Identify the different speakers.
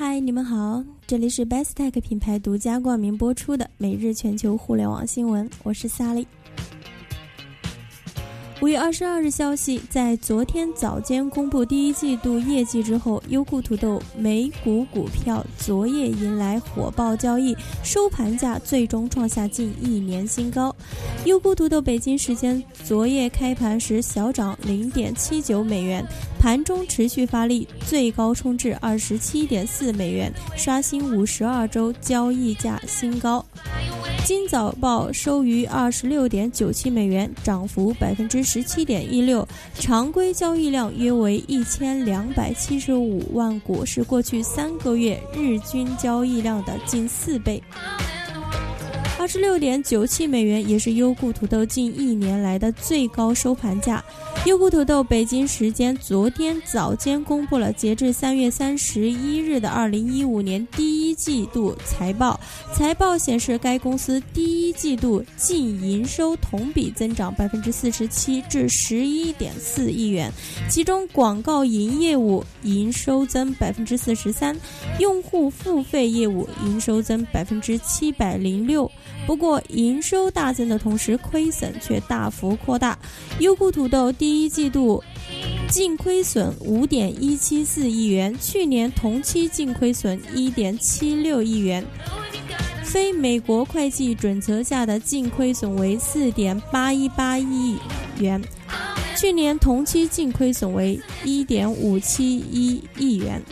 Speaker 1: 嗨，你们好，这里是 Bestech 品牌独家冠名播出的每日全球互联网新闻，我是 Sally。五月二十二日消息，在昨天早间公布第一季度业绩之后，优酷土豆美股股票昨夜迎来火爆交易，收盘价最终创下近一年新高。优酷土豆北京时间昨夜开盘时小涨零点七九美元，盘中持续发力，最高冲至二十七点四美元，刷新五十二周交易价新高。今早报收于二十六点九七美元，涨幅百分之十七点一六，常规交易量约为一千两百七十五万股，是过去三个月日均交易量的近四倍。二十六点九七美元也是优酷土豆近一年来的最高收盘价。优酷土豆北京时间昨天早间公布了截至三月三十一日的二零一五年第一季度财报。财报显示，该公司第一季度净营收同比增长百分之四十七至十一点四亿元，其中广告营业务营收增百分之四十三，用户付费业务营收增百分之七百零六。不过，营收大增的同时，亏损却大幅扩大。优酷土豆第一季度净亏损五点一七四亿元，去年同期净亏损一点七六亿元，非美国会计准则下的净亏损为四点八一八亿元，去年同期净亏损为一点五七一亿元。